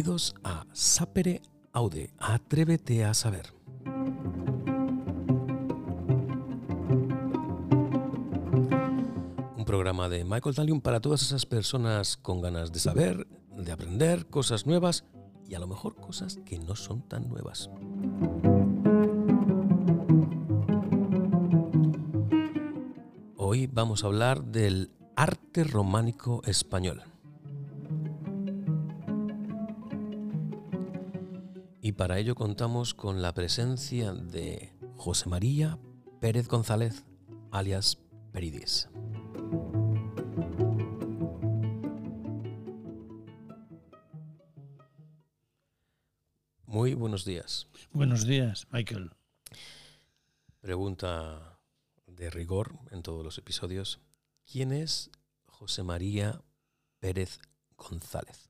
Bienvenidos a Sapere Aude, Atrévete a Saber. Un programa de Michael Talium para todas esas personas con ganas de saber, de aprender cosas nuevas y a lo mejor cosas que no son tan nuevas. Hoy vamos a hablar del arte románico español. Y para ello contamos con la presencia de José María Pérez González, alias Peridis. Muy buenos días. Buenos días, Michael. Pregunta de rigor en todos los episodios. ¿Quién es José María Pérez González?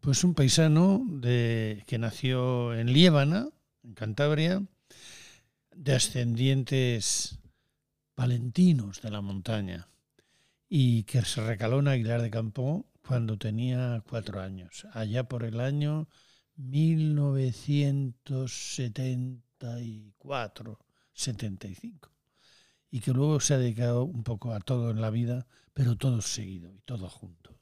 Pues un paisano de, que nació en Liébana, en Cantabria, de ascendientes palentinos de la montaña y que se recaló en Aguilar de Campo cuando tenía cuatro años, allá por el año 1974-75, y que luego se ha dedicado un poco a todo en la vida, pero todo seguido y todo junto.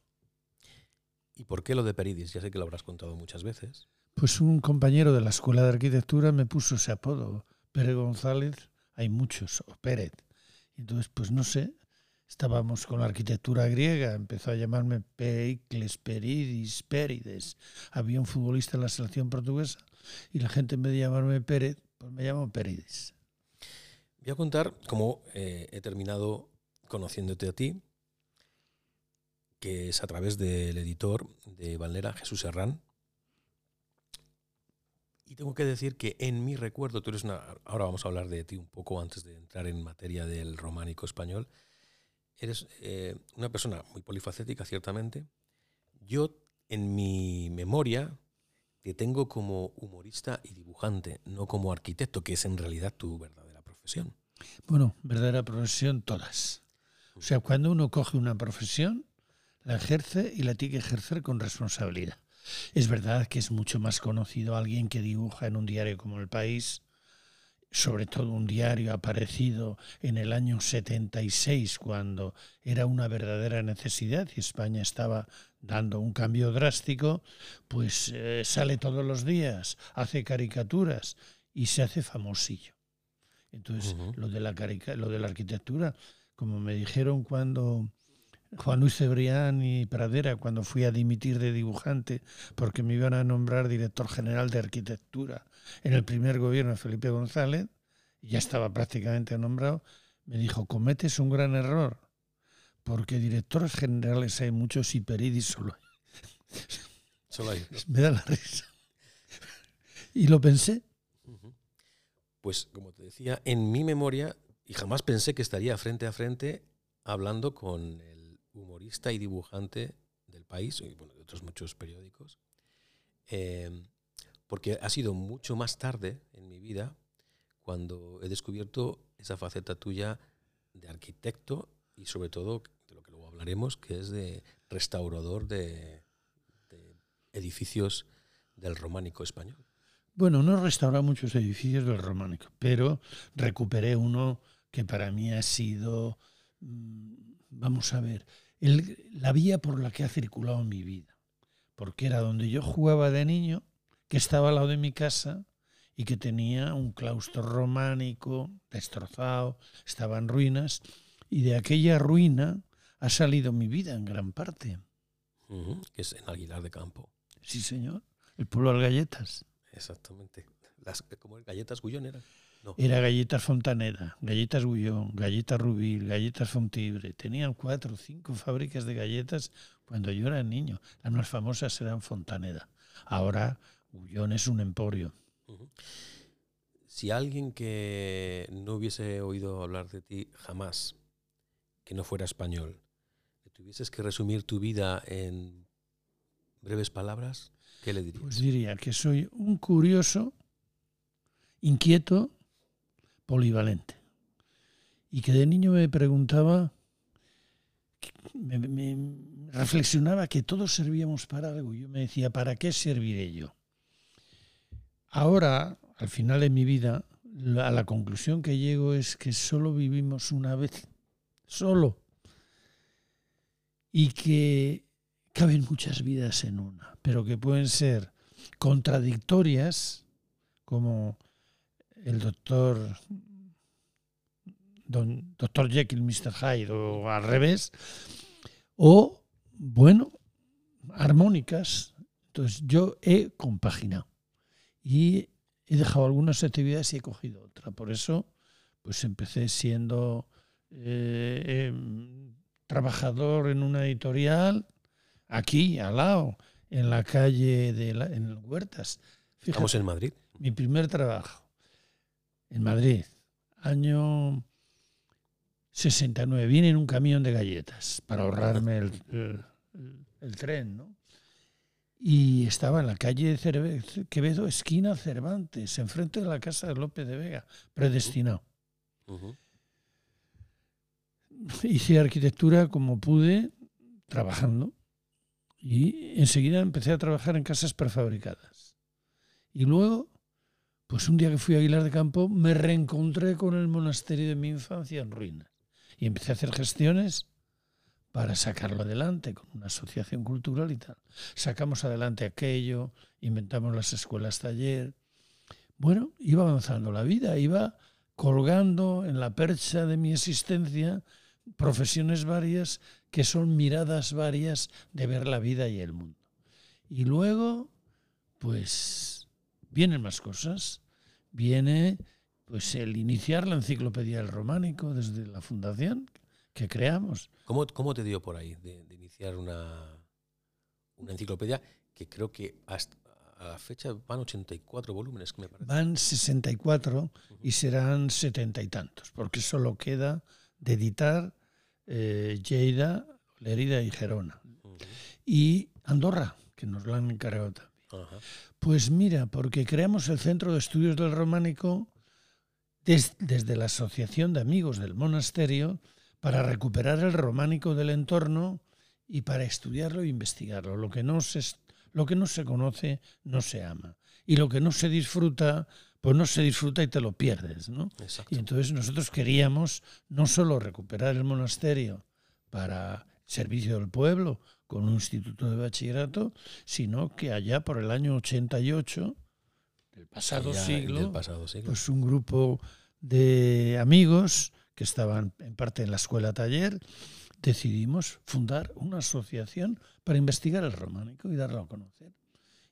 ¿Y por qué lo de Peridis? Ya sé que lo habrás contado muchas veces. Pues un compañero de la Escuela de Arquitectura me puso ese apodo, Pérez González, hay muchos, o Pérez. Entonces, pues no sé, estábamos con la arquitectura griega, empezó a llamarme Pericles, Peridis, Pérides. Había un futbolista en la selección portuguesa y la gente en vez de llamarme Pérez, pues me llamo Peridis. Voy a contar cómo eh, he terminado conociéndote a ti, que es a través del editor de Valera, Jesús Herrán. Y tengo que decir que en mi recuerdo, tú eres una. Ahora vamos a hablar de ti un poco antes de entrar en materia del románico español. Eres eh, una persona muy polifacética, ciertamente. Yo, en mi memoria, te tengo como humorista y dibujante, no como arquitecto, que es en realidad tu verdadera profesión. Bueno, verdadera profesión, todas. O sea, cuando uno coge una profesión, la ejerce y la tiene que ejercer con responsabilidad. Es verdad que es mucho más conocido alguien que dibuja en un diario como El País, sobre todo un diario aparecido en el año 76, cuando era una verdadera necesidad y España estaba dando un cambio drástico, pues eh, sale todos los días, hace caricaturas y se hace famosillo. Entonces, uh -huh. lo, de la lo de la arquitectura, como me dijeron cuando Juan Luis Cebrián y Pradera cuando fui a dimitir de dibujante porque me iban a nombrar director general de arquitectura en el primer gobierno de Felipe González, y ya estaba prácticamente nombrado, me dijo, cometes un gran error, porque directores generales hay muchos y Peridis solo hay. Solo hay. ¿no? Me da la risa. Y lo pensé. Pues como te decía, en mi memoria, y jamás pensé que estaría frente a frente hablando con el humorista y dibujante del país, y bueno, de otros muchos periódicos, eh, porque ha sido mucho más tarde en mi vida cuando he descubierto esa faceta tuya de arquitecto y sobre todo, de lo que luego hablaremos, que es de restaurador de, de edificios del románico español. Bueno, no he restaurado muchos edificios del románico, pero recuperé uno que para mí ha sido, mm, vamos a ver, el, la vía por la que ha circulado mi vida, porque era donde yo jugaba de niño, que estaba al lado de mi casa y que tenía un claustro románico destrozado, estaba en ruinas, y de aquella ruina ha salido mi vida en gran parte. Uh -huh, que es en Aguilar de Campo. Sí, señor, el pueblo de las galletas. Exactamente. Las, ¿Cómo es? ¿Galletas Gullón era? No. Era galletas Fontaneda, galletas Gullón, galletas Rubil, galletas Fontibre. Tenían cuatro o cinco fábricas de galletas cuando yo era niño. Las más famosas eran Fontaneda. Ahora Gullón es un emporio. Uh -huh. Si alguien que no hubiese oído hablar de ti jamás, que no fuera español, tuvieses que resumir tu vida en breves palabras, ¿qué le dirías? Pues diría que soy un curioso, inquieto, polivalente. Y que de niño me preguntaba me, reflexionaba que todos servíamos para algo. Yo me decía, ¿para qué serviré yo? Ahora, al final de mi vida, a la conclusión que llego es que solo vivimos una vez, solo, y que caben muchas vidas en una, pero que pueden ser contradictorias, como el doctor don, doctor Jekyll, Mr. Hyde, o al revés, o, bueno, armónicas. Entonces yo he compaginado y he dejado algunas actividades y he cogido otra. Por eso, pues empecé siendo eh, eh, trabajador en una editorial, aquí, al lado, en la calle de la, en Huertas. Fíjate, Estamos en Madrid. Mi primer trabajo en Madrid, año 69. Vine en un camión de galletas para ahorrarme el, el, el tren, ¿no? Y estaba en la calle de Quevedo, esquina Cervantes, enfrente de la casa de López de Vega, predestinado. Uh -huh. Hice arquitectura como pude, trabajando, y enseguida empecé a trabajar en casas prefabricadas. Y luego, pues un día que fui a Aguilar de Campo, me reencontré con el monasterio de mi infancia en ruinas. Y empecé a hacer gestiones para sacarlo adelante con una asociación cultural y tal. Sacamos adelante aquello, inventamos las escuelas taller. Bueno, iba avanzando la vida, iba colgando en la percha de mi existencia profesiones varias que son miradas varias de ver la vida y el mundo. Y luego, pues, vienen más cosas. Viene pues el iniciar la enciclopedia del románico desde la fundación que creamos. ¿Cómo, cómo te dio por ahí de, de iniciar una, una, enciclopedia que creo que hasta a la fecha van 84 volúmenes, que me parece? Van 64 uh -huh. y serán setenta y tantos, porque solo queda de editar eh, Lleida, Lerida y Gerona. Uh -huh. Y Andorra, que nos lo han encargado también. Pues mira, porque creamos el Centro de Estudios del Románico des, desde la Asociación de Amigos del Monasterio para recuperar el románico del entorno y para estudiarlo e investigarlo. Lo que no se, lo que no se conoce no se ama. Y lo que no se disfruta, pues no se disfruta y te lo pierdes. ¿no? Y entonces nosotros queríamos no solo recuperar el monasterio para servicio del pueblo con un instituto de bachillerato, sino que allá por el año 88 del pasado, siglo, del pasado siglo, pues un grupo de amigos que estaban en parte en la escuela taller, decidimos fundar una asociación para investigar el románico y darlo a conocer.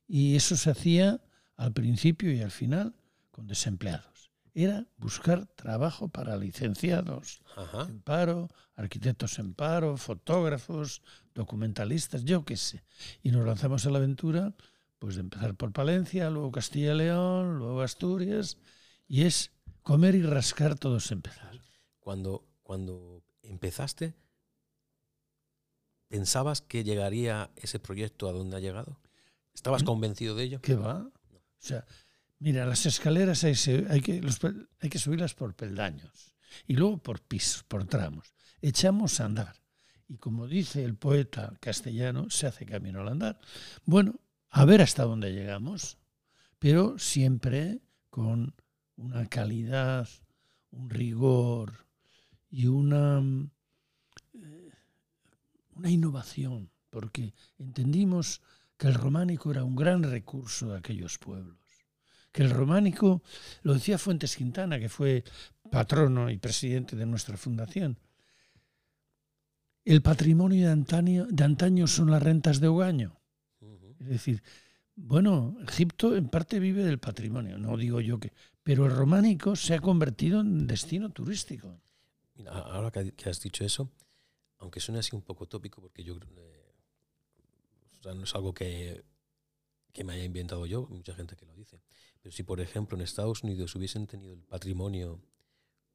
Y eso se hacía al principio y al final con desempleados. Era buscar trabajo para licenciados Ajá. en paro, arquitectos en paro, fotógrafos, documentalistas, yo qué sé. Y nos lanzamos a la aventura pues de empezar por Palencia, luego Castilla y León, luego Asturias, y es comer y rascar todos empezar. Cuando, cuando empezaste, ¿pensabas que llegaría ese proyecto a donde ha llegado? ¿Estabas convencido de ello? ¿Qué va? No. O sea, mira, las escaleras hay, que, que subirlas por peldaños y luego por pisos, por tramos. Echamos a andar. Y como dice el poeta castellano, se hace camino al andar. Bueno, a ver hasta dónde llegamos, pero siempre con una calidad, un rigor y una, eh, una innovación, porque entendimos que el románico era un gran recurso de aquellos pueblos. Que el románico, lo decía Fuentes Quintana, que fue patrono y presidente de nuestra fundación, el patrimonio de antaño, de antaño son las rentas de hogaño. Es decir, bueno, Egipto en parte vive del patrimonio, no digo yo que, pero el románico se ha convertido en destino turístico. Mira, ahora que has dicho eso, aunque suene así un poco tópico, porque yo eh, o sea, no es algo que, que me haya inventado yo, mucha gente que lo dice, pero si por ejemplo en Estados Unidos hubiesen tenido el patrimonio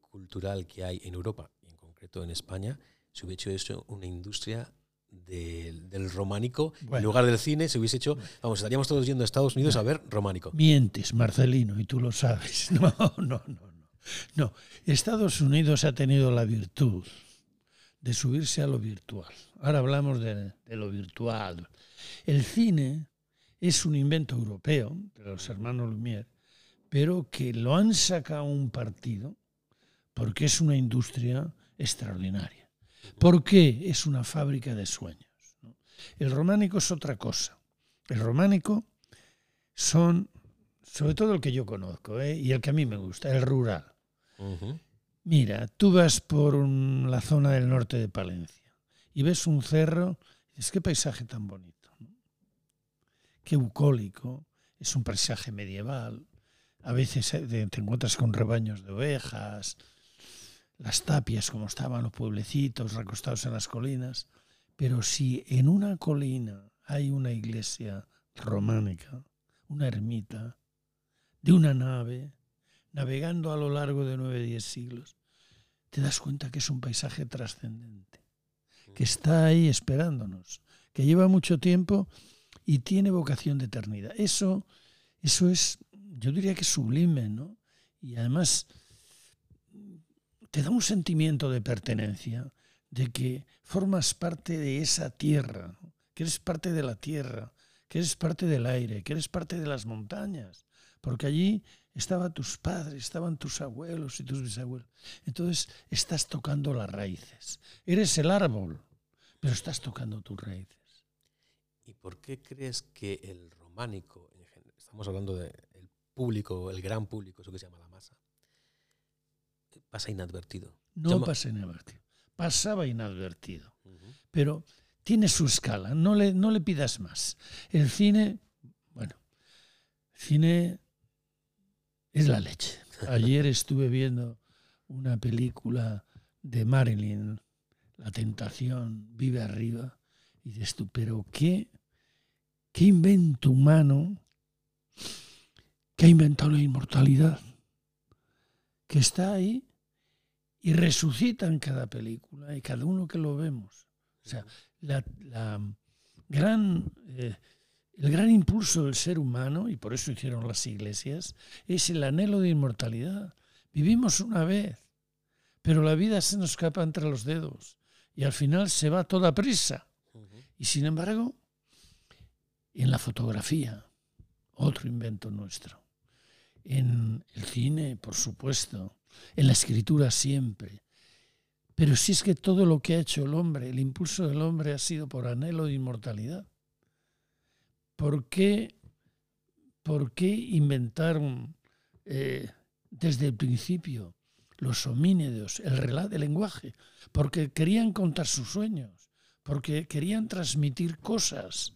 cultural que hay en Europa, y en concreto en España, se hubiera hecho eso una industria del, del románico, bueno, en lugar del cine, se hubiese hecho, vamos, estaríamos todos yendo a Estados Unidos a ver románico. Mientes, Marcelino, y tú lo sabes. No, no, no, no. No, Estados Unidos ha tenido la virtud de subirse a lo virtual. Ahora hablamos de, de lo virtual. El cine es un invento europeo de los hermanos Lumière, pero que lo han sacado un partido porque es una industria extraordinaria. Porque es una fábrica de sueños. El románico es otra cosa. El románico son, sobre todo el que yo conozco ¿eh? y el que a mí me gusta, el rural. Mira, tú vas por la zona del norte de Palencia y ves un cerro, dices, qué paisaje tan bonito, qué bucólico, es un paisaje medieval, a veces eh, te encuentras con rebaños de ovejas, las tapias como estaban los pueblecitos recostados en las colinas, pero si en una colina hay una iglesia románica, una ermita, de una nave, navegando a lo largo de nueve, diez siglos, te das cuenta que es un paisaje trascendente, que está ahí esperándonos, que lleva mucho tiempo y tiene vocación de eternidad. Eso, eso es, yo diría que sublime, ¿no? Y además te da un sentimiento de pertenencia, de que formas parte de esa tierra, que eres parte de la tierra, que eres parte del aire, que eres parte de las montañas, porque allí estaban tus padres, estaban tus abuelos y tus bisabuelos. Entonces estás tocando las raíces. Eres el árbol, pero estás tocando tus raíces. ¿Y por qué crees que el románico, estamos hablando del público, el gran público, eso que se llama la masa, pasa inadvertido? No pasa inadvertido. Pasaba inadvertido. Pero tiene su escala, no le, no le pidas más. El cine, bueno, el cine es la leche. Ayer estuve viendo una película de Marilyn, La tentación, vive arriba, y dices tú, pero qué, qué invento humano que ha inventado la inmortalidad, que está ahí y resucita en cada película y cada uno que lo vemos. O sea, la, gran... Eh, el gran impulso del ser humano, y por eso hicieron las iglesias, es el anhelo de inmortalidad. Vivimos una vez, pero la vida se nos escapa entre los dedos y al final se va toda prisa. Y sin embargo, en la fotografía, otro invento nuestro, en el cine, por supuesto, en la escritura siempre. Pero si es que todo lo que ha hecho el hombre, el impulso del hombre ha sido por anhelo de inmortalidad. ¿Por qué, por qué inventaron eh, desde el principio los homínidos el relato del lenguaje? Porque querían contar sus sueños, porque querían transmitir cosas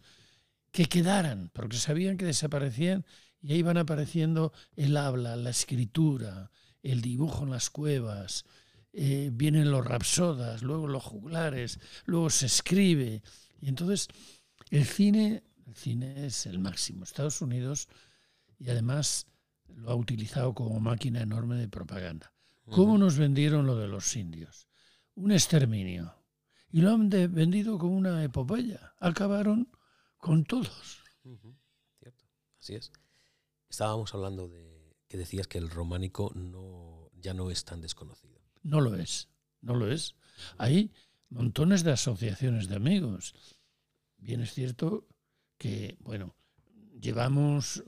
que quedaran, porque sabían que desaparecían y ahí van apareciendo el habla, la escritura, el dibujo en las cuevas, eh, vienen los rapsodas, luego los juglares, luego se escribe. Y entonces el cine el cine es el máximo. Estados Unidos, y además lo ha utilizado como máquina enorme de propaganda. ¿Cómo nos vendieron lo de los indios? Un exterminio. Y lo han vendido como una epopeya. Acabaron con todos. Cierto, así es. Estábamos hablando de que decías que el románico no, ya no es tan desconocido. No lo es, no lo es. Hay montones de asociaciones de amigos. Bien es cierto que, bueno, llevamos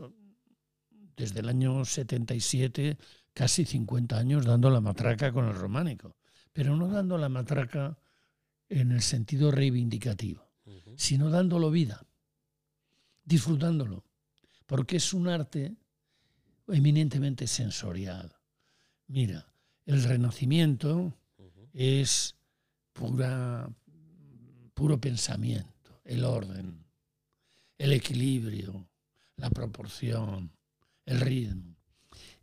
desde el año 77 casi 50 años dando la matraca con el románico, pero no dando la matraca en el sentido reivindicativo, sino dándolo vida, disfrutándolo, porque es un arte eminentemente sensorial. Mira, el renacimiento es pura, puro pensamiento, el orden, el equilibrio, la proporción, el ritmo.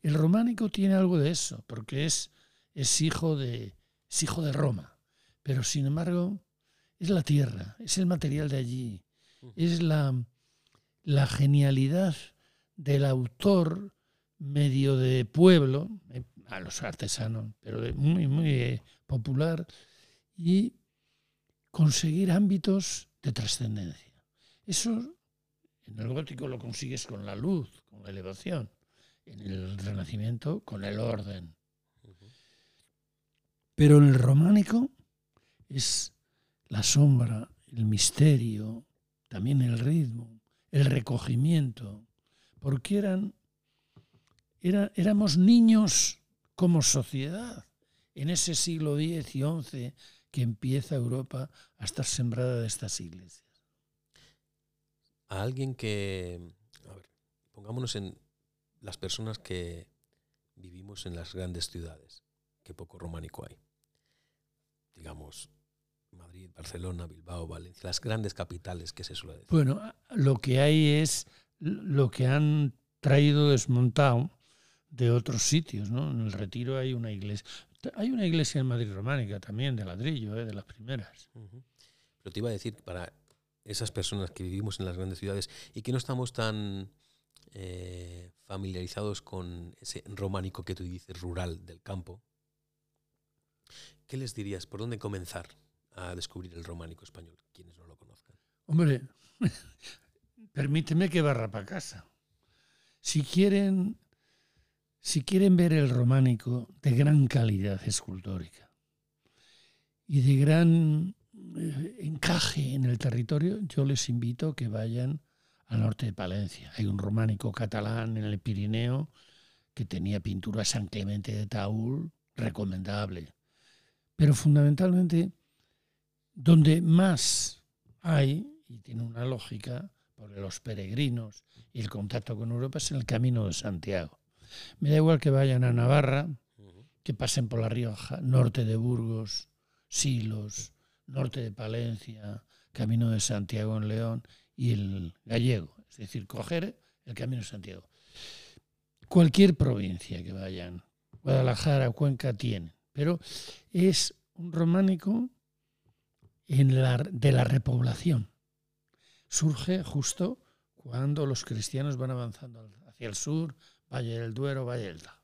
El románico tiene algo de eso, porque es, es, hijo, de, hijo de Roma, pero sin embargo es la tierra, es el material de allí, es la, la genialidad del autor medio de pueblo, eh, a los artesanos, pero muy, muy eh, popular, y conseguir ámbitos de trascendencia. Eso en el gótico lo consigues con la luz, con la elevación. En el renacimiento con el orden. Pero en el románico es la sombra, el misterio, también el ritmo, el recogimiento, porque eran, era, éramos niños como sociedad en ese siglo X y XI que empieza Europa a estar sembrada de estas iglesias. A alguien que, a ver, pongámonos en las personas que vivimos en las grandes ciudades, que poco románico hay. Digamos, Madrid, Barcelona, Bilbao, Valencia, las grandes capitales que se suele decir. Bueno, lo que hay es lo que han traído desmontado de otros sitios, ¿no? En el Retiro hay una iglesia. Hay una iglesia en Madrid románica también, de ladrillo, ¿eh? de las primeras. Pero te iba a decir, para esas personas que vivimos en las grandes ciudades y que no estamos tan eh, familiarizados con ese románico que tú dices, rural, del campo, ¿qué les dirías? ¿Por dónde comenzar a descubrir el románico español, quienes no lo conozcan? Hombre, permíteme que barra para casa. Si quieren, si quieren ver el románico de gran calidad escultórica y de gran eh, encaje en el territorio, yo les invito que vayan al norte de Palencia. Hay un románico catalán en el Pirineo que tenía pintura San Clemente de Taúl, recomendable. Pero fundamentalmente, donde más hay, y tiene una lógica, por los peregrinos y el contacto con Europa, es en el Camino de Santiago. Me da igual que vayan a Navarra, que pasen por La Rioja, norte de Burgos, Silos, norte de Palencia, Camino de Santiago en León, y el gallego, es decir, coger el Camino de Santiago. Cualquier provincia que vayan, Guadalajara, Cuenca, tienen, pero es un románico en la, de la repoblación. Surge justo cuando los cristianos van avanzando hacia el sur, Valle del Duero, Valle del Ta.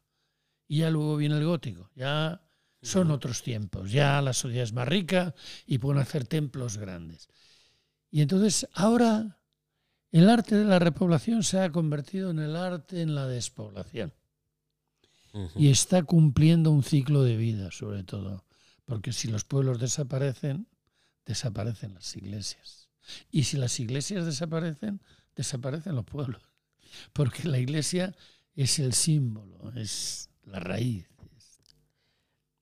Y ya luego viene el gótico, ya son otros tiempos, ya la sociedad es más rica y pueden hacer templos grandes. Y entonces ahora el arte de la repoblación se ha convertido en el arte en la despoblación. Y está cumpliendo un ciclo de vida, sobre todo. Porque si los pueblos desaparecen, desaparecen las iglesias. Y si las iglesias desaparecen, desaparecen los pueblos. Porque la iglesia es el símbolo, es la raíz.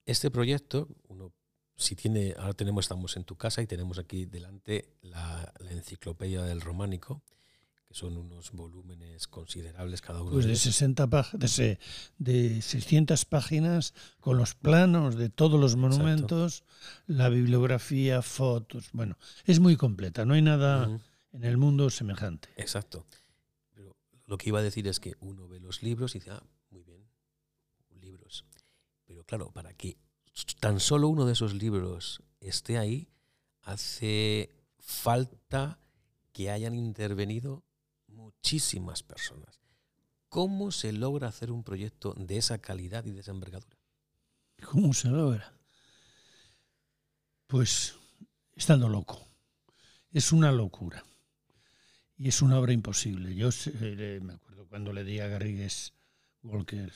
Este proyecto, uno si tiene, ahora tenemos, estamos en tu casa y tenemos aquí delante la, enciclopedia del románico, son unos volúmenes considerables cada uno. Pues de, 60 de, de 600 páginas con los planos de todos los monumentos, la bibliografía, fotos. Bueno, es muy completa, no hay nada en el mundo semejante. Exacto. Pero lo que iba a decir es que uno ve los libros y dice, ah, muy bien, libros. Pero claro, para que tan solo uno de esos libros esté ahí, hace falta que hayan intervenido muchísimas personas. ¿Cómo se logra hacer un proyecto de esa calidad y de esa envergadura? ¿Cómo se logra? Pues estando loco. Es una locura. Y es una obra imposible. Yo eh, me acuerdo cuando le di a Garrigues Walker,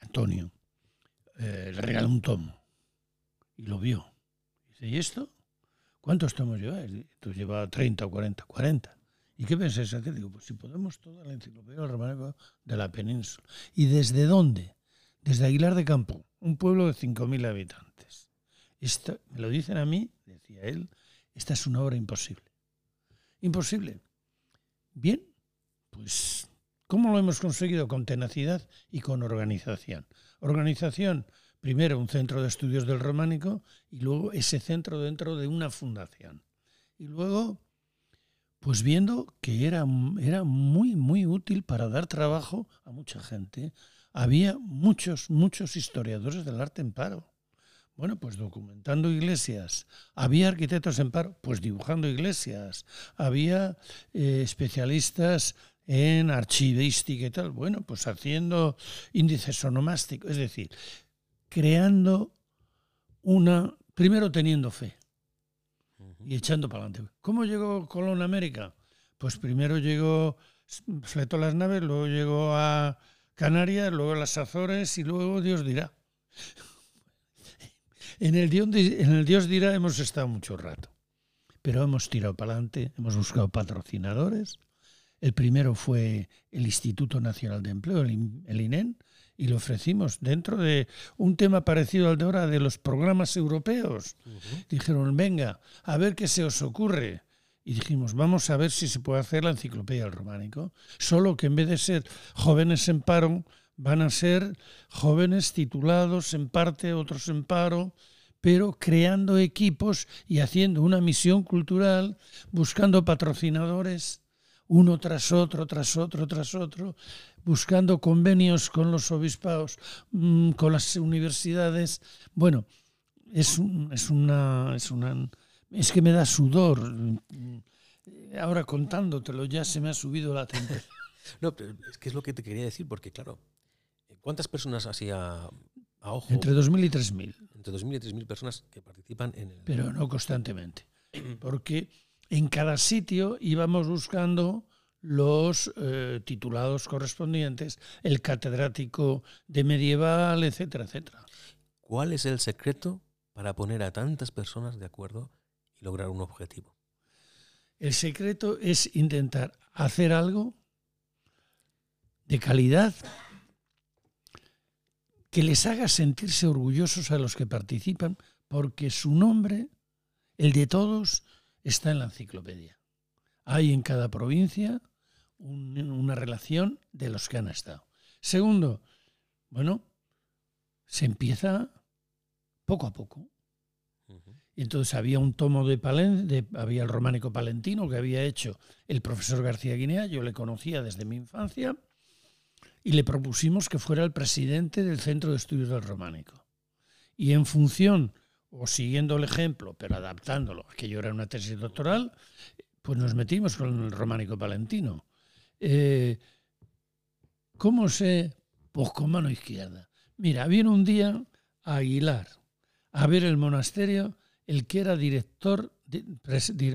Antonio, eh, le regaló un tomo y lo vio. Dice, ¿y esto? ¿Cuántos tomos lleva? Tú lleva 30 o 40, 40. ¿Y qué pensáis hacer? Digo, pues si podemos toda la enciclopedia del románico de la península. ¿Y desde dónde? Desde Aguilar de Campo, un pueblo de 5.000 habitantes. Esto, me lo dicen a mí, decía él, esta es una obra imposible. Imposible. Bien, pues, ¿cómo lo hemos conseguido? Con tenacidad y con organización. Organización, primero un centro de estudios del románico y luego ese centro dentro de una fundación. Y luego, pues viendo que era, era muy, muy útil para dar trabajo a mucha gente. Había muchos, muchos historiadores del arte en paro. Bueno, pues documentando iglesias. Había arquitectos en paro, pues dibujando iglesias. Había eh, especialistas en archivística y tal. Bueno, pues haciendo índices onomásticos, es decir, creando una, primero teniendo fe y echando para adelante. ¿Cómo llegó Colón a América? Pues primero llegó, fletó las naves, luego llegó a Canarias, luego a las Azores y luego Dios dirá. En el, en el Dios dirá hemos estado mucho rato, pero hemos tirado para adelante, hemos buscado patrocinadores. El primero fue el Instituto Nacional de Empleo, el, INEN, y lo ofrecimos dentro de un tema parecido al de ahora de los programas europeos. Dijeron, venga, a ver qué se os ocurre. Y dijimos, vamos a ver si se puede hacer la enciclopedia del románico. Solo que en vez de ser jóvenes en paro, van a ser jóvenes titulados en parte, otros en paro, pero creando equipos y haciendo una misión cultural, buscando patrocinadores, uno tras otro, tras otro, tras otro, buscando convenios con los obispados, mm, con las universidades. Bueno, es, es una, es una, es que me da sudor. Ahora contándotelo ya se me ha subido la temperatura. no, pero es que es lo que te quería decir, porque claro, ¿Cuántas personas así a, ojo? Entre 2.000 y 3.000. Entre 2.000 y 3.000 personas que participan en el... Pero no constantemente. Porque en cada sitio íbamos buscando los eh, titulados correspondientes, el catedrático de medieval, etcétera, etcétera. ¿Cuál es el secreto para poner a tantas personas de acuerdo y lograr un objetivo? El secreto es intentar hacer algo de calidad que les haga sentirse orgullosos a los que participan, porque su nombre, el de todos, está en la enciclopedia. Hay en cada provincia una relación de los que han estado. Segundo, bueno, se empieza poco a poco. Y entonces había un tomo de, Palen, había el románico palentino que había hecho el profesor García Guinea, yo le conocía desde mi infancia, y le propusimos que fuera el presidente del Centro de Estudios del Románico. Y en función, o siguiendo el ejemplo, pero adaptándolo, aquello era una tesis doctoral, pues nos metimos con el románico palentino. Eh, ¿Cómo sé? Pues con mano izquierda. Mira, viene un día a Aguilar a ver el monasterio el que era director,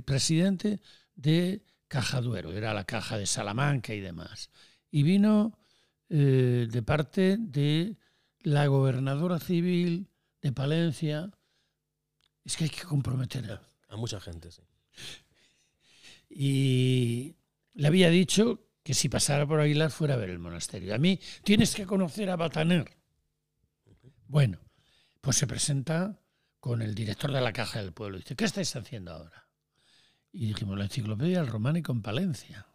presidente de Cajaduero, era la caja de Salamanca y demás. Y vino eh, de parte de la gobernadora civil de Palencia. Es que hay que comprometer a, mucha gente, sí. Y le había dicho que si pasara por Aguilar fuera a ver el monasterio. A mí tienes que conocer a Bataner. Bueno, pues se presenta con el director de la Caja del Pueblo. Dice, ¿qué estáis haciendo ahora? Y dijimos, la enciclopedia del románico en Palencia.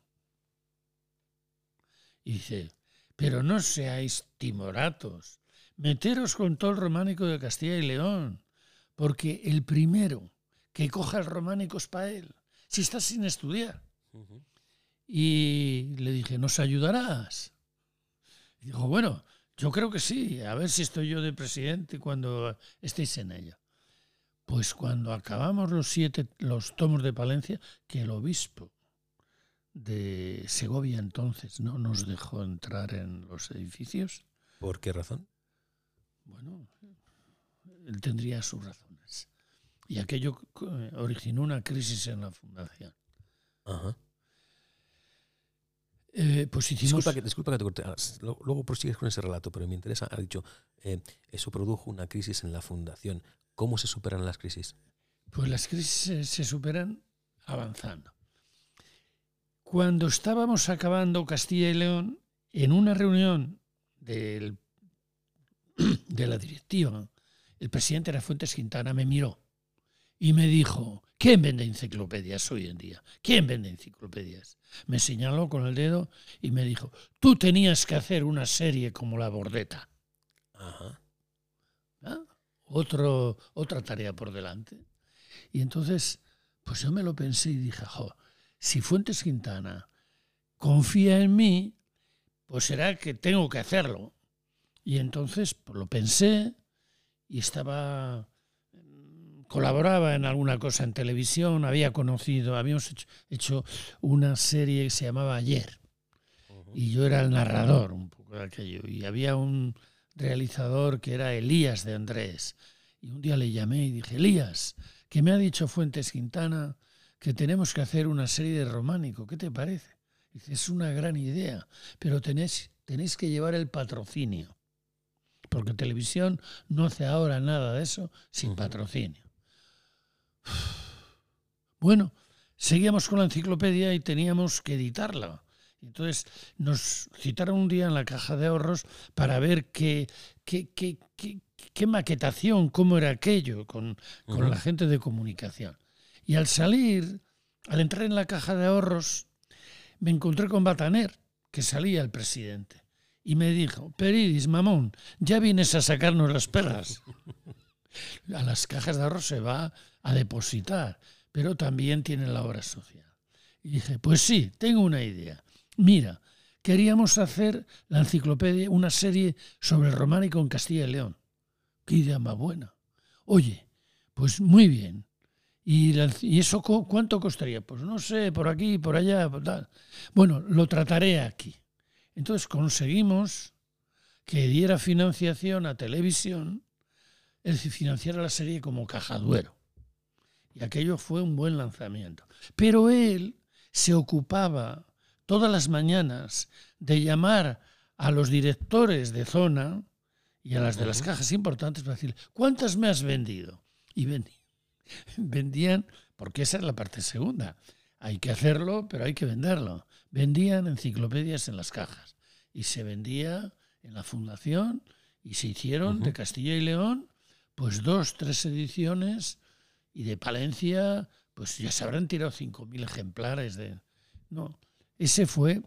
Y dice, pero no seáis timoratos. Meteros con todo el románico de Castilla y León, porque el primero que coja el románico es para él, si está sin estudiar. Y le dije, ¿nos ayudarás? Y dijo, bueno, yo creo que sí, a ver si estoy yo de presidente cuando estéis en ella. Pues cuando acabamos los siete, los tomos de Palencia, que el obispo de Segovia entonces no nos dejó entrar en los edificios. ¿Por qué razón? Bueno, él tendría sus razones. Y aquello eh, originó una crisis en la fundación. Ajá. Eh, pues hicimos... disculpa, que, disculpa que te corte. Ah, luego prosigues con ese relato, pero me interesa. Ha dicho, eh, eso produjo una crisis en la fundación. ¿Cómo se superan las crisis? Pues las crisis se superan avanzando. Cuando estábamos acabando Castilla y León, en una reunión del, de la directiva, el presidente de la Fuentes Quintana me miró y me dijo, ¿quién vende enciclopedias hoy en día? ¿Quién vende enciclopedias? Me señaló con el dedo y me dijo, tú tenías que hacer una serie como La Bordeta. Ajá. ¿Ah? Otro, otra tarea por delante. Y entonces, pues yo me lo pensé y dije, jo, si Fuentes Quintana confía en mí, pues será que tengo que hacerlo. Y entonces pues, lo pensé y estaba colaboraba en alguna cosa en televisión, había conocido, habíamos hecho, una serie que se llamaba Ayer. Y yo era el narrador un poco de aquello. Y había un realizador que era Elías de Andrés. Y un día le llamé y dije, Elías, que me ha dicho Fuentes Quintana que tenemos que hacer una serie de románico. ¿Qué te parece? Dice, es una gran idea, pero tenéis, tenéis que llevar el patrocinio. Porque porque televisión no hace ahora nada de eso sin patrocinio. Bueno, seguíamos con la enciclopedia y teníamos que editarla. Entonces nos citaron un día en la caja de ahorros para ver qué, qué, qué, qué, maquetación, cómo era aquello con, con la gente de comunicación. Y al salir, al entrar en la caja de ahorros, me encontré con Bataner, que salía el presidente, y me dijo, Peridis, mamón, ya vienes a sacarnos las perras. A las cajas de ahorros se va a depositar, pero también tiene la obra social. Y dije, pues sí, tengo una idea. Mira, queríamos hacer la enciclopedia, una serie sobre el románico en Castilla y León. Qué idea más buena. Oye, pues muy bien. ¿Y, eso cuánto costaría? Pues no sé, por aquí, por allá, por tal. Bueno, lo trataré aquí. Entonces conseguimos que diera financiación a televisión, el financiara la serie como Cajaduero. Y aquello fue un buen lanzamiento. Pero él se ocupaba todas las mañanas de llamar a los directores de zona y a las de las cajas importantes para decir, ¿cuántas me has vendido? Y vendían, porque esa es la parte segunda. Hay que hacerlo, pero hay que venderlo. Vendían enciclopedias en las cajas y se vendía en la fundación y se hicieron de Castilla y León pues dos, tres ediciones y de Palencia pues ya se habrán tirado 5.000 ejemplares de... No, ese fue.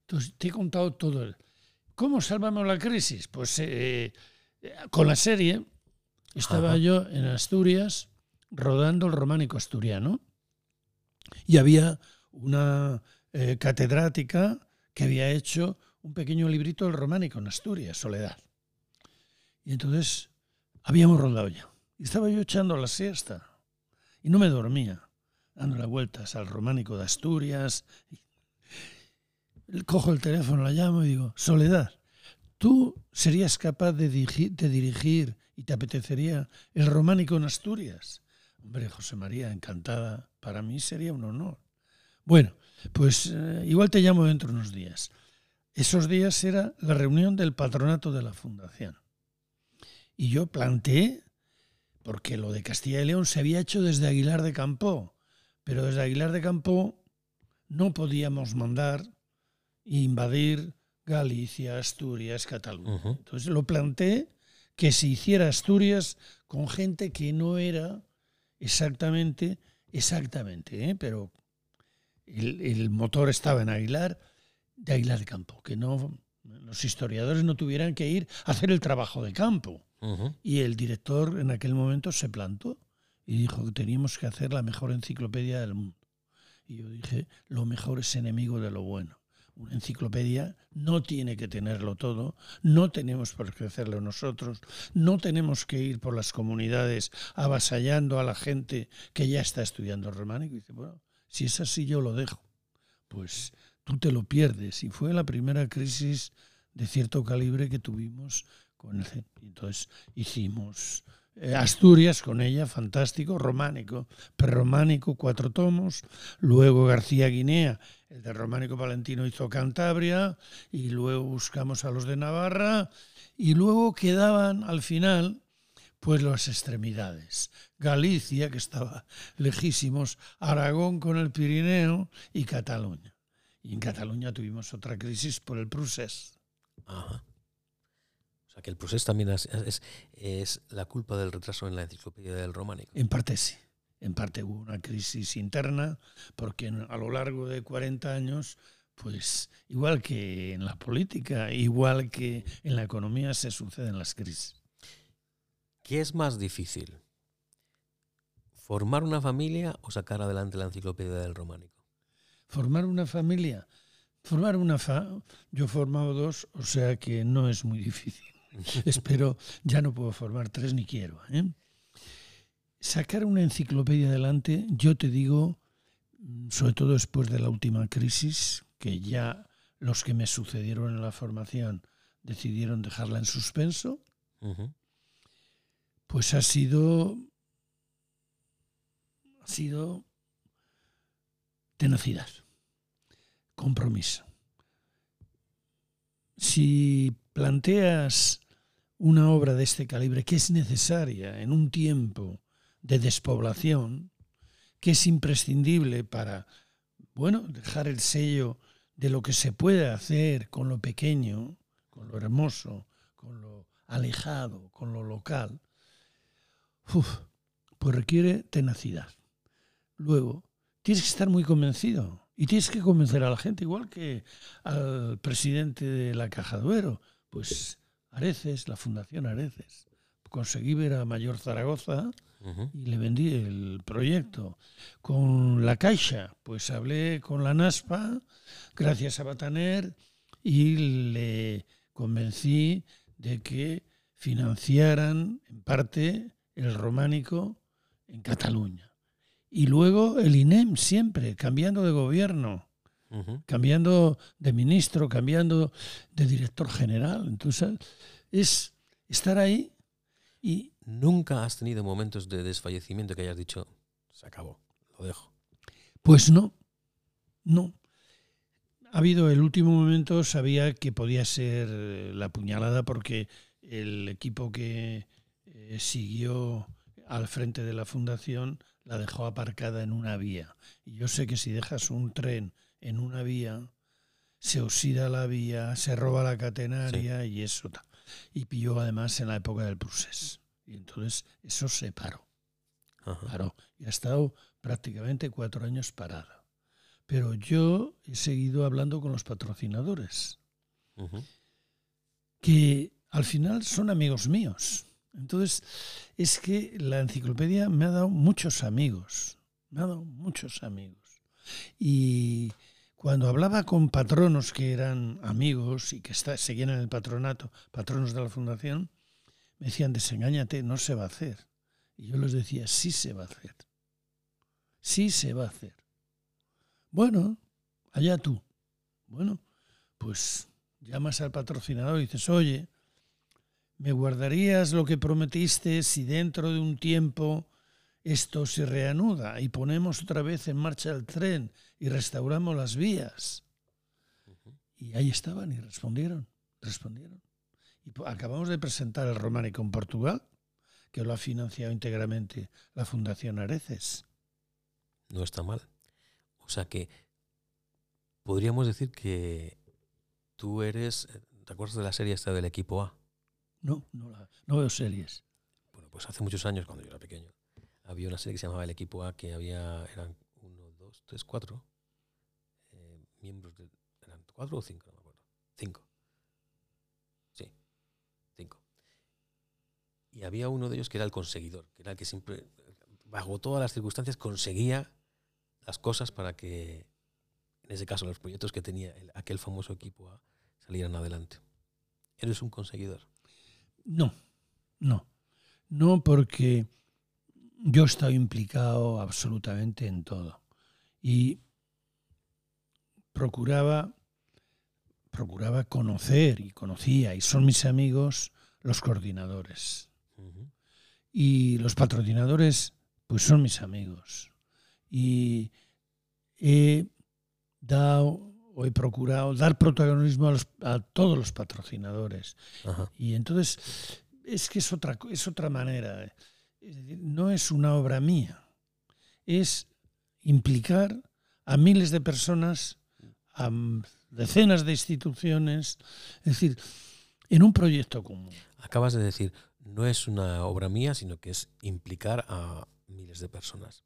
Entonces, te he contado todo. ¿Cómo salvamos la crisis? Pues eh, con la serie estaba yo en Asturias rodando el románico asturiano y había una eh, catedrática que había hecho un pequeño librito del románico en Asturias, Soledad. Y entonces habíamos rodado ya. Y estaba yo echando la siesta y no me dormía, dando vueltas al románico de Asturias cojo el teléfono, la llamo y digo, Soledad, ¿tú serías capaz de dirigir, y te apetecería el románico en Asturias? Hombre, José María, encantada. Para mí sería un honor. Bueno, pues eh, igual te llamo dentro de unos días. Esos días era la reunión del patronato de la fundación. Y yo planteé, porque lo de Castilla y León se había hecho desde Aguilar de Campo, pero desde Aguilar de Campo no podíamos mandar invadir Galicia, Asturias, Cataluña. Entonces lo planteé que se hiciera Asturias con gente que no era exactamente, exactamente, ¿eh? pero el, motor estaba en Aguilar, de Aguilar de Campo, que no los historiadores no tuvieran que ir a hacer el trabajo de campo. Y el director en aquel momento se plantó y dijo que teníamos que hacer la mejor enciclopedia del mundo. Y yo dije, lo mejor es enemigo de lo bueno una enciclopedia no tiene que tenerlo todo, no tenemos por qué hacerlo nosotros, no tenemos que ir por las comunidades avasallando a la gente que ya está estudiando románico. Y dice, bueno, si es así yo lo dejo. Pues tú te lo pierdes. Y fue la primera crisis de cierto calibre que tuvimos con Entonces hicimos eh, Asturias con ella, fantástico, románico, prerrománico, cuatro tomos, luego García Guinea, el de románico palentino hizo Cantabria, y luego buscamos a los de Navarra, y luego quedaban al final pues las extremidades. Galicia, que estaba lejísimos, Aragón con el Pirineo y Cataluña. Y en Cataluña tuvimos otra crisis por el Prusés. Ajá que el proceso también es, es, la culpa del retraso en la enciclopedia del románico. En parte sí. En parte hubo una crisis interna, porque a lo largo de 40 años, pues igual que en la política, igual que en la economía, se suceden las crisis. ¿Qué es más difícil? ¿Formar una familia o sacar adelante la enciclopedia del románico? Formar una familia. Formar una fa yo he formado dos, o sea que no es muy difícil. Espero, ya no puedo formar tres ni quiero. ¿eh? Sacar una enciclopedia adelante, yo te digo, mm, sobre todo después de la última crisis, que ya los que me sucedieron en la formación decidieron dejarla en suspenso, pues ha sido, ha sido tenacidad, compromiso. Si planteas una obra de este calibre que es necesaria en un tiempo de despoblación, que es imprescindible para, bueno, dejar el sello de lo que se puede hacer con lo pequeño, con lo hermoso, con lo alejado, con lo local, pues requiere tenacidad. Luego, tienes que estar muy convencido y tienes que convencer a la gente, igual que al presidente de la Caja Duero, pues Areces, la Fundación Areces. Conseguí ver a Mayor Zaragoza y le vendí el proyecto. Con la Caixa, pues hablé con la NASPA, gracias a Bataner, y le convencí de que financiaran en parte el románico en Cataluña. Y luego el INEM siempre, cambiando de gobierno, cambiando de ministro, cambiando de director general. Entonces, es estar ahí y... ¿Nunca has tenido momentos de desfallecimiento que hayas dicho, se acabó, lo dejo? Pues no, no. Ha habido el último momento, sabía que podía ser la puñalada porque el equipo que eh, siguió al frente de la fundación la dejó aparcada en una vía. Y yo sé que si dejas un tren en una vía, se oxida la vía, se roba la catenaria y eso. Y pilló además en la época del procés. Y entonces eso se paró. Paró. Y ha estado prácticamente cuatro años parada. Pero yo he seguido hablando con los patrocinadores, que al final son amigos míos. Entonces, es que la enciclopedia me ha dado muchos amigos, me ha dado muchos amigos. Y cuando hablaba con patronos que eran amigos y que seguían en el patronato, patronos de la fundación, me decían, desengáñate, no se va a hacer. Y yo les decía, sí se va a hacer. Sí se va a hacer. Bueno, allá tú. Bueno, pues llamas al patrocinador y dices, oye, ¿me guardarías lo que prometiste si dentro de un tiempo esto se reanuda y ponemos otra vez en marcha el tren y restauramos las vías. Y ahí estaban y respondieron, respondieron. Y acabamos de presentar el románico en Portugal, que lo ha financiado íntegramente la Fundación Areces. No está mal. O sea que podríamos decir que tú eres, ¿te acuerdas de la serie esta del equipo A? No, no, no veo series. Bueno, pues hace muchos años, cuando yo era pequeño, había una serie que se llamaba El Equipo A, que había, eran uno, dos, tres, cuatro eh, miembros de, eran cuatro o cinco, no me acuerdo, cinco. Sí, cinco. Y había uno de ellos que era el conseguidor, que era el que siempre, bajo todas las circunstancias, conseguía las cosas para que, en ese caso, los proyectos que tenía aquel famoso equipo A salieran adelante. ¿Eres un conseguidor? No, no. No porque yo he estado implicado absolutamente en todo. Y procuraba procuraba conocer y conocía y son mis amigos los coordinadores. Y los patrocinadores pues son mis amigos. Y he dado o he procurado dar protagonismo a, todos los patrocinadores y entonces es que es otra es otra manera no es una obra mía, es implicar a miles de personas, a decenas de instituciones, es decir, en un proyecto común. Acabas de decir, no es una obra mía, sino que es implicar a miles de personas.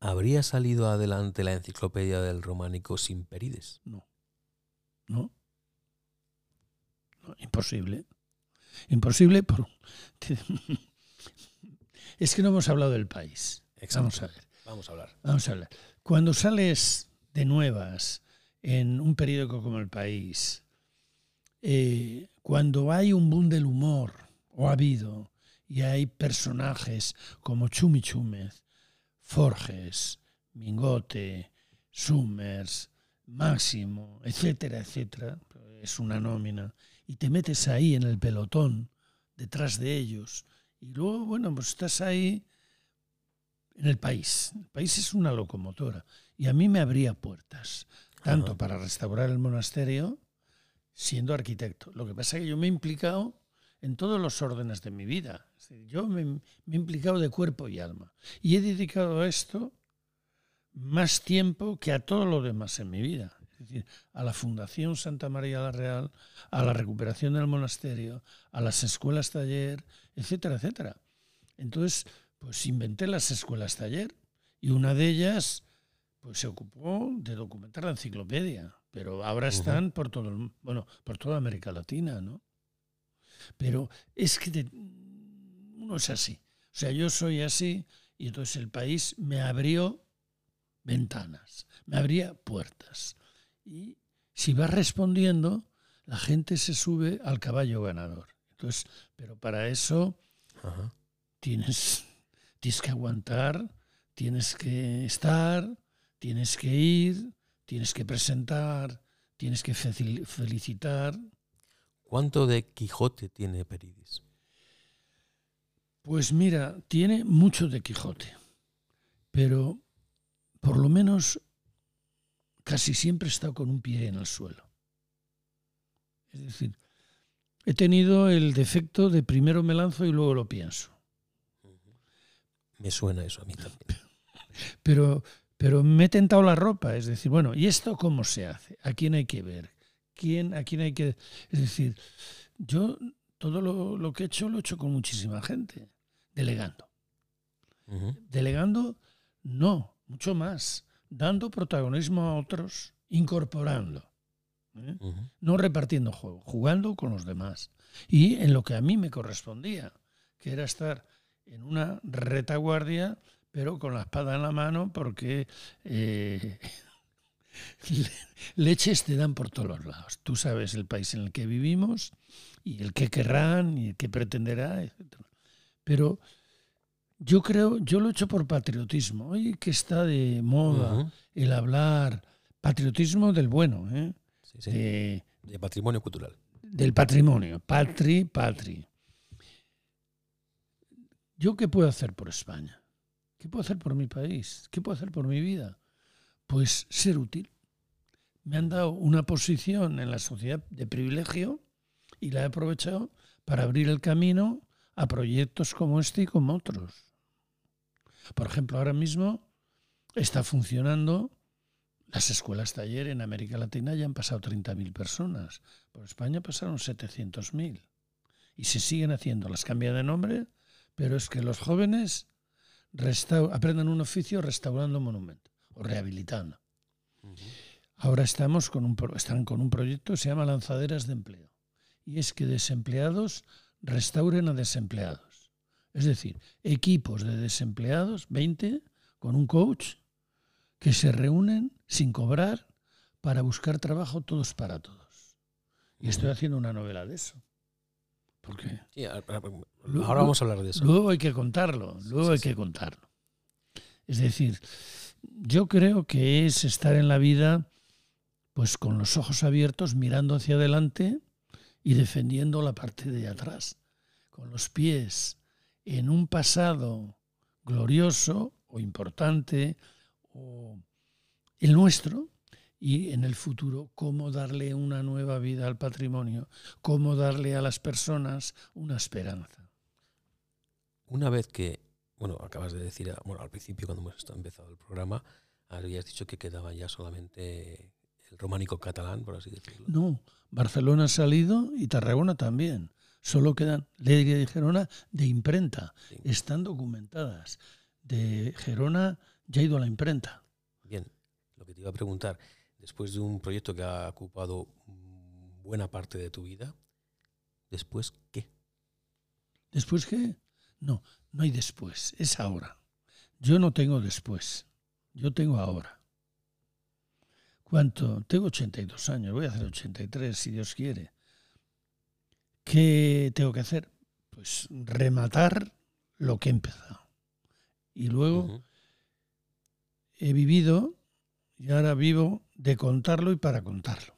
¿Habría salido adelante la enciclopedia del románico sin Perides? No. No. no imposible. Imposible por es que no hemos hablado del país. Vamos a ver. Vamos a hablar. Vamos a hablar. Cuando sales de nuevas en un periódico como El País, eh, cuando hay un boom del humor, o ha habido, y hay personajes como Chumi Chúmez, Forges, Mingote, Summers, Máximo, etcétera, etcétera, es una nómina, y te metes ahí en el pelotón, detrás de ellos, y luego, bueno, pues estás ahí en el país. El país es una locomotora. Y a mí me abría puertas, tanto para restaurar el monasterio, siendo arquitecto. Lo que pasa es que yo me he implicado en todos los órdenes de mi vida. Yo me, me he implicado de cuerpo y alma. Y he dedicado a esto más tiempo que a todo lo demás en mi vida. Es decir, a la Fundación Santa María la Real, a la recuperación del monasterio, a las escuelas taller, etcétera, etcétera. Entonces, pues inventé las escuelas taller y una de ellas pues se ocupó de documentar la enciclopedia, pero ahora están por todo el- bueno, por toda América Latina, ¿no? Pero es que de- uno es así. O sea, yo soy así y entonces el país me abrió ventanas, me abría puertas. Y si vas respondiendo, la gente se sube al caballo ganador. Entonces, pero para eso Ajá. tienes, tienes que aguantar, tienes que estar, tienes que ir, tienes que presentar, tienes que felicitar. ¿Cuánto de Quijote tiene Peridis? Pues mira, tiene mucho de Quijote, pero por lo menos casi siempre he estado con un pie en el suelo. Es decir, he tenido el defecto de primero me lanzo y luego lo pienso. Me suena eso a mí también. Pero, pero me he tentado la ropa, es decir, bueno, ¿y esto cómo se hace? ¿A quién hay que ver? ¿Quién, ¿A quién hay que...? Es decir, yo todo lo, lo que he hecho lo he hecho con muchísima gente, delegando. Delegando, no, mucho más, dando protagonismo a otros, incorporando, ¿eh? No repartiendo juego, jugando con los demás. Y en lo que a mí me correspondía, que era estar en una retaguardia, pero con la espada en la mano, porque eh, leches te dan por todos los lados. Tú sabes el país en el que vivimos y el que querrán y el que pretenderá, etc. Pero yo creo, yo lo he hecho por patriotismo. Hoy que está de moda el hablar, patriotismo del bueno, ¿eh? Sí, sí. de, De patrimonio cultural. del patrimonio, patri, patri. ¿Yo qué puedo hacer por España? ¿Qué puedo hacer por mi país? ¿Qué puedo hacer por mi vida? Pues ser útil. Me han dado una posición en la sociedad de privilegio y la he aprovechado para abrir el camino a proyectos como este y como otros. Por ejemplo, ahora mismo está funcionando las escuelas taller en América Latina ya han pasado 30.000 personas. Por España pasaron 700.000. Y se siguen haciendo. Las cambian de nombre, pero es que los jóvenes aprendan un oficio restaurando monumentos o rehabilitando. Ahora estamos con un, están con un proyecto que se llama Lanzaderas de Empleo. Y es que desempleados restauren a desempleados. Es decir, equipos de desempleados, 20, con un coach, que se reúnen sin cobrar para buscar trabajo todos para todos. Y estoy haciendo una novela de eso. Sí, a- Lu- ahora vamos a hablar de eso. luego hay que contarlo, luego sí, hay que contarlo. Es decir, yo creo que es estar en la vida pues con los ojos abiertos, mirando hacia adelante y defendiendo la parte de atrás, con los pies en un pasado glorioso o importante o el nuestro y en el futuro cómo darle una nueva vida al patrimonio, cómo darle a las personas una esperanza. Una vez que, bueno, acabas de decir, bueno, al principio cuando hemos empezado el programa, habías dicho que quedaba ya solamente el románico catalán, por así decirlo. No, Barcelona ha salido y Tarragona también. Solo quedan Lleida y Gerona de imprenta. Sí. Están documentadas. De Gerona ya ha ido a la imprenta. Bien, lo que te iba a preguntar, después de un proyecto que ha ocupado buena parte de tu vida, ¿después qué? ¿Después qué? No, no hay después. Es ahora. Yo no tengo después. Yo tengo ahora. ¿Cuánto? Tengo 82 años. Voy a hacer 83 si Dios quiere. ¿Qué tengo que hacer? Pues rematar lo que he empezado. Y luego he vivido y ahora vivo de contarlo y para contarlo.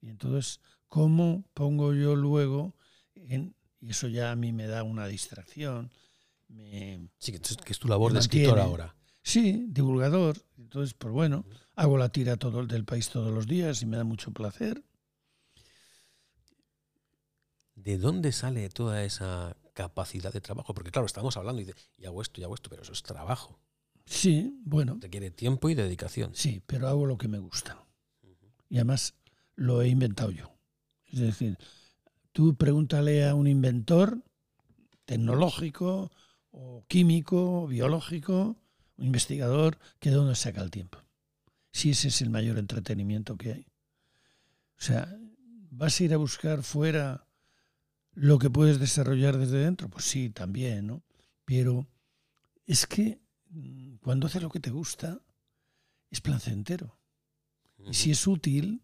Y entonces, ¿cómo pongo yo luego en... Y eso ya a mí me da una distracción. Me, Sí, que, es- que es tu labor de escritor mantiene. ahora. sí, divulgador. Entonces, pues bueno, hago la tira todo del país todos los días y me da mucho placer. ¿De dónde sale toda esa capacidad de trabajo? Porque claro, estamos hablando y, de, y hago esto y hago esto, pero eso es trabajo. Sí, bueno. Requiere tiempo y dedicación. Sí, pero hago lo que me gusta. Y además lo he inventado yo. Es decir, tú pregúntale a un inventor tecnológico o químico, o biológico, un investigador, que de dónde saca el tiempo. Si ese es el mayor entretenimiento que hay. O sea, ¿vas a ir a buscar fuera lo que puedes desarrollar desde dentro? Pues sí, también, ¿no? Pero es que mm, cuando haces lo que te gusta, es placentero. Y si es útil,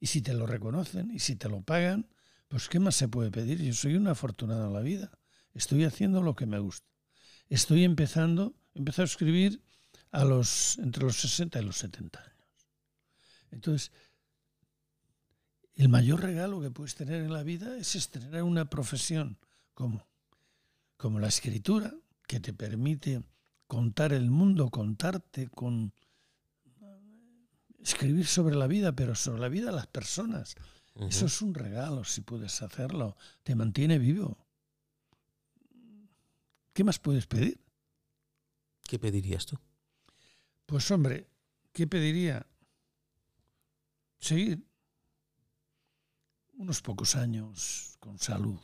y si te lo reconocen, y si te lo pagan, pues ¿qué más se puede pedir? Yo soy un afortunado en la vida. Estoy haciendo lo que me gusta. Estoy empezando, empecé a escribir a los, entre los 60 y los 70 años. Entonces, el mayor regalo que puedes tener en la vida es estrenar una profesión como, como la escritura, que te permite contar el mundo, contarte con escribir sobre la vida, pero sobre la vida de las personas. Eso es un regalo si puedes hacerlo. Te mantiene vivo. ¿Qué más puedes pedir? ¿Qué pedirías tú? Pues hombre, ¿qué pediría? Seguir unos pocos años con salud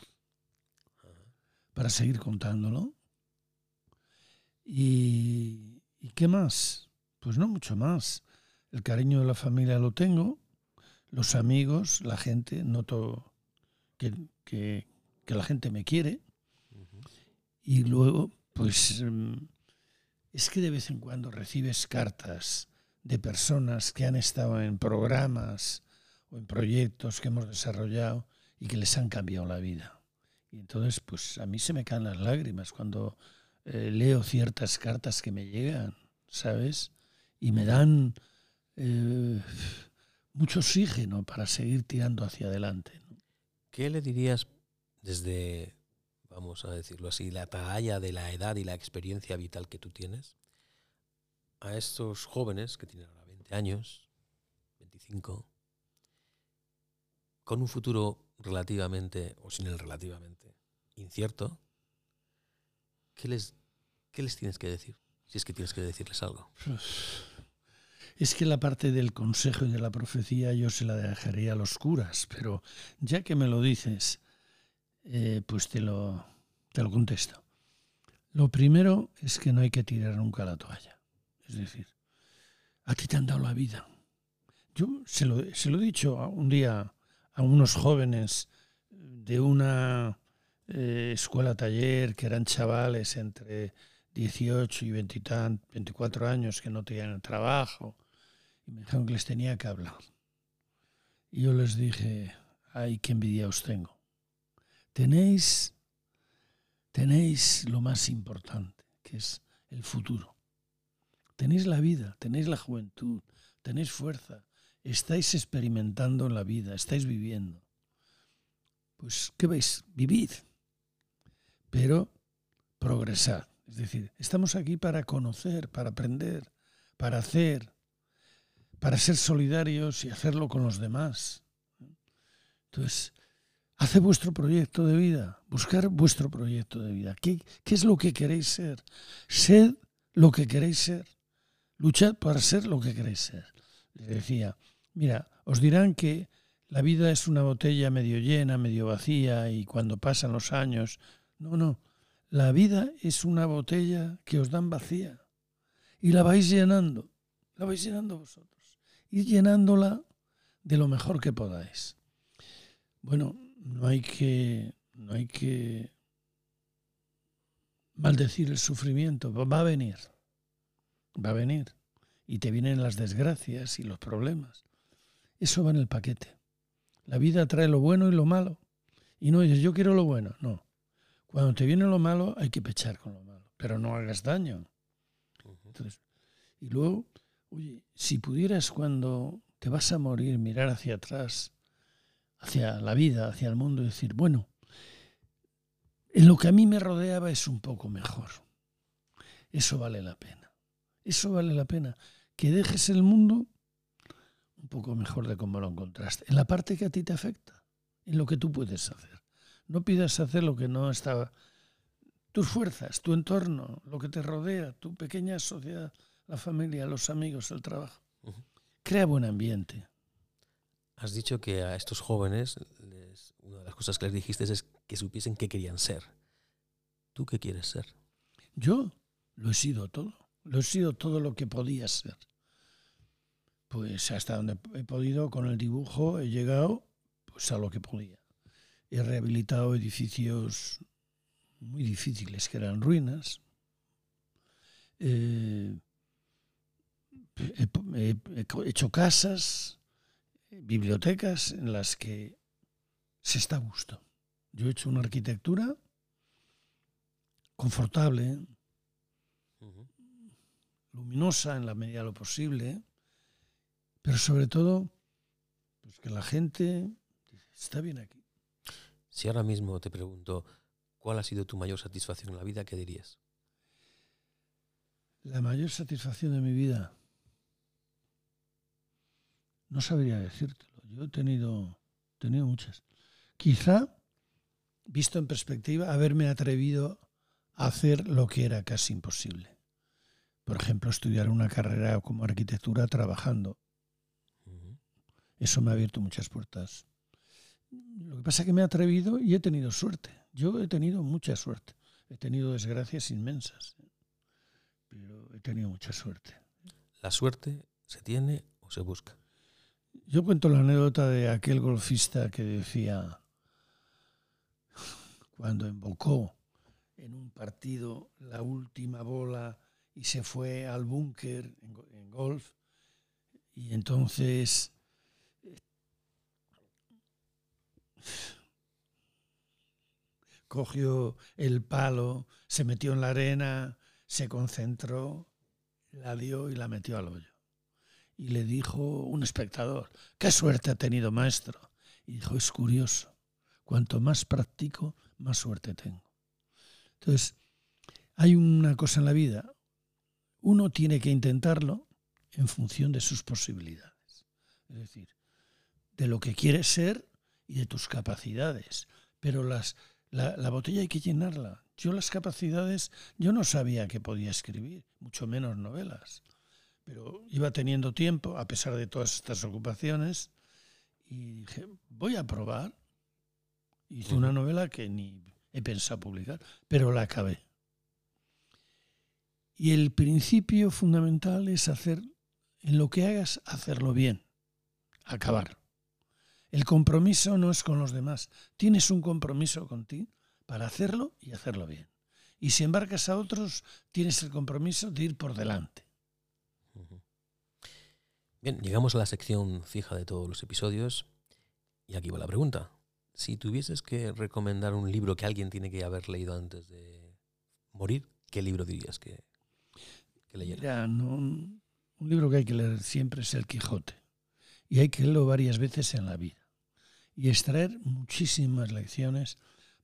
para seguir contándolo. ¿Y, ¿Y qué más? Pues no mucho más. El cariño de la familia lo tengo, los amigos, la gente, noto que, que, que la gente me quiere y luego, pues mm, es que de vez en cuando recibes cartas de personas que han estado en programas o en proyectos que hemos desarrollado y que les han cambiado la vida. Y entonces, pues a mí se me caen las lágrimas cuando eh, leo ciertas cartas que me llegan, ¿sabes? Y me dan eh, mucho oxígeno para seguir tirando hacia adelante. ¿Qué le dirías desde vamos a decirlo así, la talla de la edad y la experiencia vital que tú tienes, a estos jóvenes que tienen ahora 20 años, 25, con un futuro relativamente, o sin el relativamente, incierto, ¿qué les, qué les tienes que decir? Si es que tienes que decirles algo. Es que la parte del consejo y de la profecía yo se la dejaría a los curas, pero ya que me lo dices, eh, pues te lo, te lo contesto. Lo primero es que no hay que tirar nunca la toalla. Es decir, a ti te han dado la vida. Yo se lo, se lo he dicho un día a unos jóvenes de una eh, escuela taller que eran chavales entre 18 y 24 años que no tenían trabajo me dijeron que les tenía que hablar. Y yo les dije, ay, qué envidia os tengo tenéis, tenéis lo más importante, que es el futuro. Tenéis la vida, tenéis la juventud, tenéis fuerza, estáis experimentando en la vida, estáis viviendo. Pues, ¿qué veis? Vivid, pero progresad. Es decir, estamos aquí para conocer, para aprender, para hacer, para ser solidarios y hacerlo con los demás. Entonces, Hace vuestro proyecto de vida, buscar vuestro proyecto de vida. ¿Qué, es lo que queréis ser? Sed lo que queréis ser. Luchad para ser lo que queréis ser. Les decía, mira, os dirán que la vida es una botella medio llena, medio vacía y cuando pasan los años. No, no. La vida es una botella que os dan vacía y la vais llenando. La vais llenando vosotros. Y llenándola de lo mejor que podáis. Bueno, no hay que, no hay que maldecir el sufrimiento, va a venir, va a venir. Y te vienen las desgracias y los problemas. Eso va en el paquete. La vida trae lo bueno y lo malo. Y no dices, yo quiero lo bueno. No. Cuando te viene lo malo, hay que pechar con lo malo. Pero no hagas daño. Entonces, y luego, oye, si pudieras cuando te vas a morir mirar hacia atrás hacia la vida, hacia el mundo y decir, bueno, en lo que a mí me rodeaba es un poco mejor. Eso vale la pena. Eso vale la pena. Que dejes el mundo un poco mejor de cómo lo encontraste. En la parte que a ti te afecta, en lo que tú puedes hacer. No pidas hacer lo que no estaba. Tus fuerzas, tu entorno, lo que te rodea, tu pequeña sociedad, la familia, los amigos, el trabajo. Crea buen ambiente. Has dicho que a estos jóvenes, una de las cosas que les dijiste es que supiesen qué querían ser. ¿Tú qué quieres ser? Yo lo he sido todo. Lo he sido todo lo que podía ser. Pues hasta donde he podido con el dibujo he llegado pues a lo que podía. He rehabilitado edificios muy difíciles que eran ruinas. Eh, he, hecho casas, bibliotecas en las que se está a gusto. Yo he hecho una arquitectura confortable, luminosa en la medida de lo posible, pero sobre todo pues que la gente está bien aquí. Si ahora mismo te pregunto, ¿cuál ha sido tu mayor satisfacción en la vida? ¿Qué dirías? La mayor satisfacción de mi vida. No sabría decírtelo. Yo he tenido, tenido muchas. Quizá, visto en perspectiva, haberme atrevido a hacer lo que era casi imposible. Por ejemplo, estudiar una carrera como arquitectura trabajando. Eso me ha abierto muchas puertas. Lo que pasa es que me he atrevido y he tenido suerte. Yo he tenido mucha suerte. He tenido desgracias inmensas, pero he tenido mucha suerte. ¿La suerte se tiene o se busca? Yo cuento la anécdota de aquel golfista que decía, cuando invocó en un partido la última bola y se fue al búnker en, golf, y entonces cogió el palo, se metió en la arena, se concentró, la dio y la metió al hoyo. Y le dijo un espectador, qué suerte ha tenido maestro. Y dijo, es curioso, cuanto más practico, más suerte tengo. Entonces, hay una cosa en la vida, uno tiene que intentarlo en función de sus posibilidades. Es decir, de lo que quieres ser y de tus capacidades. Pero las, la, la, botella hay que llenarla. Yo las capacidades, yo no sabía que podía escribir, mucho menos novelas. Pero iba teniendo tiempo, a pesar de todas estas ocupaciones, y dije, voy a probar. Hice una novela que ni he pensado publicar, pero la acabé. Y el principio fundamental es hacer, en lo que hagas, hacerlo bien, acabar. El compromiso no es con los demás, tienes un compromiso contigo para hacerlo y hacerlo bien. Y si embarcas a otros, tienes el compromiso de ir por delante. Bien, llegamos a la sección fija de todos los episodios y aquí va la pregunta. Si tuvieses que recomendar un libro que alguien tiene que haber leído antes de morir, ¿qué libro dirías que, Mira, un libro que hay que leer siempre es El Quijote. Y hay que leerlo varias veces en la vida. Y extraer muchísimas lecciones,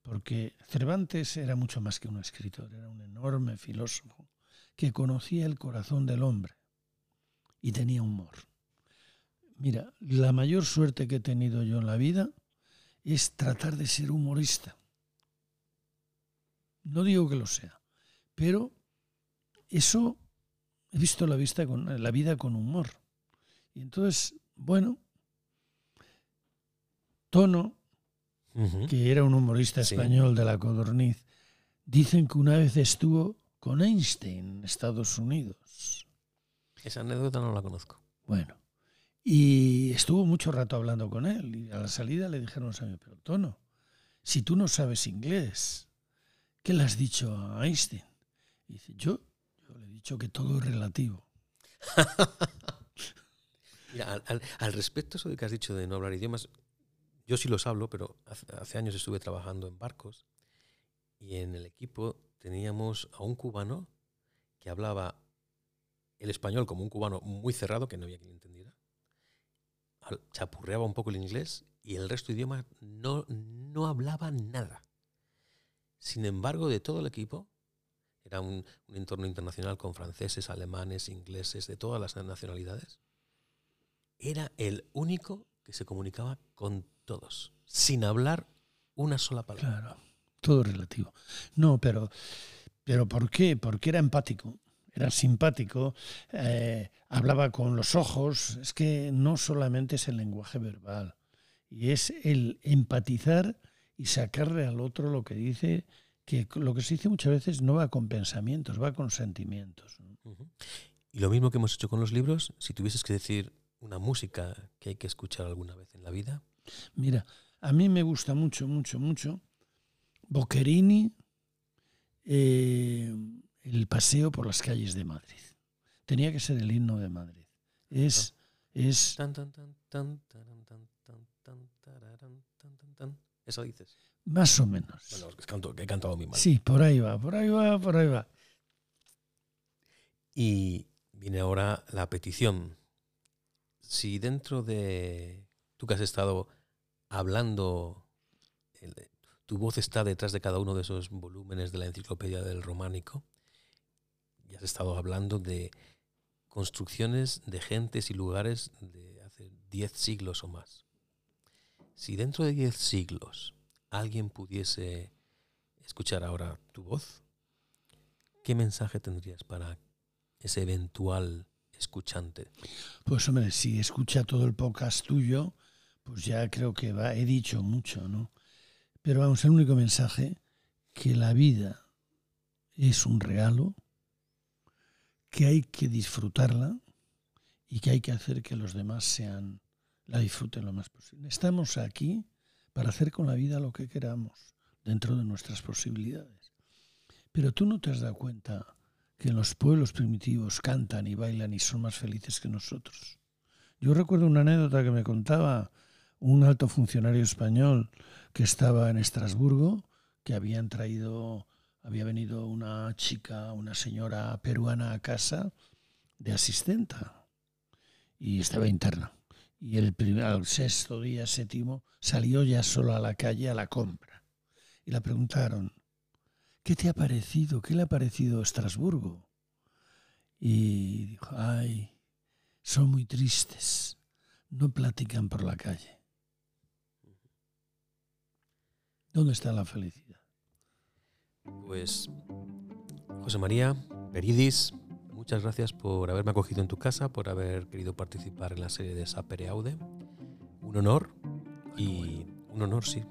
porque Cervantes era mucho más que un escritor, era un enorme filósofo que conocía el corazón del hombre y tenía humor. Mira, la mayor suerte que he tenido yo en la vida es tratar de ser humorista. No digo que lo sea, pero eso he visto la, vista con, la vida con humor. Y entonces, bueno, Tono, que era un humorista español de la Codorniz, dicen que una vez estuvo con Einstein en Estados Unidos. Esa anécdota no la conozco. Bueno, y estuvo mucho rato hablando con él. Y a la salida le dijeron a mí, pero Tono, si tú no sabes inglés, ¿qué le has dicho a Einstein? Y dice, yo le he dicho que todo es relativo. al, respecto eso de que has dicho de no hablar idiomas, yo sí los hablo, pero hace, años estuve trabajando en barcos y en el equipo teníamos a un cubano que hablaba el español como un cubano muy cerrado, que no había quien entendiera, chapurreaba un poco el inglés y el resto de idiomas no, no hablaba nada. Sin embargo, de todo el equipo, era un, entorno internacional con franceses, alemanes, ingleses, de todas las nacionalidades. Era el único que se comunicaba con todos, sin hablar una sola palabra. Claro, todo relativo. No, pero, pero ¿por qué? Porque era empático, era simpático, eh, hablaba con los ojos. Es que no solamente es el lenguaje verbal, y es el empatizar y sacarle al otro lo que dice, que lo que se dice muchas veces no va con pensamientos, va con sentimientos. Y lo mismo que hemos hecho con los libros, si tuvieses que decir una música que hay que escuchar alguna vez en la vida. Mira, a mí me gusta mucho, mucho, mucho Boccherini, eh, el paseo por las calles de Madrid. Tenía que ser el himno de Madrid. Es, es ¿Eso dices? Más o menos. Bueno, es que, canto, que he cantado mi mal. Sí, por ahí va, por ahí va, por ahí va. Y viene ahora la petición. Si dentro de tú que has estado hablando, tu voz está detrás de cada uno de esos volúmenes de la enciclopedia del románico, y has estado hablando de construcciones de gentes y lugares de hace diez siglos o más. Si dentro de diez siglos alguien pudiese escuchar ahora tu voz, ¿qué mensaje tendrías para ese eventual escuchante? Pues hombre, si escucha todo el podcast tuyo, pues ya creo que va, he dicho mucho, ¿no? Pero vamos, el único mensaje, que la vida es un regalo, que hay que disfrutarla y que hay que hacer que los demás sean la disfruten lo más posible. Estamos aquí para hacer con la vida lo que queramos, dentro de nuestras posibilidades. Pero tú no te has dado cuenta que los pueblos primitivos cantan y bailan y son más felices que nosotros. Yo recuerdo una anécdota que me contaba un alto funcionario español que estaba en Estrasburgo, que habían traído, había venido una chica, una señora peruana a casa de asistenta y estaba interna y el, primer, sexto día, séptimo, salió ya solo a la calle a la compra. Y le preguntaron, ¿qué te ha parecido? ¿Qué le ha parecido Estrasburgo? Y dijo, ay, son muy tristes, no platican por la calle. ¿Dónde está la felicidad? Pues, José María Peridis, muchas gracias por haberme acogido en tu casa, por haber querido participar en la serie de Sapere Aude. Un honor y un honor, sí,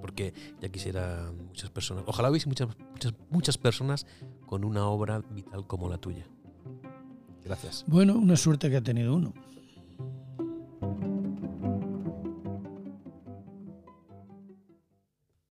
porque ya quisiera muchas personas, ojalá hubiese muchas, muchas, muchas personas con una obra vital como la tuya. Gracias. Bueno, una suerte que ha tenido uno.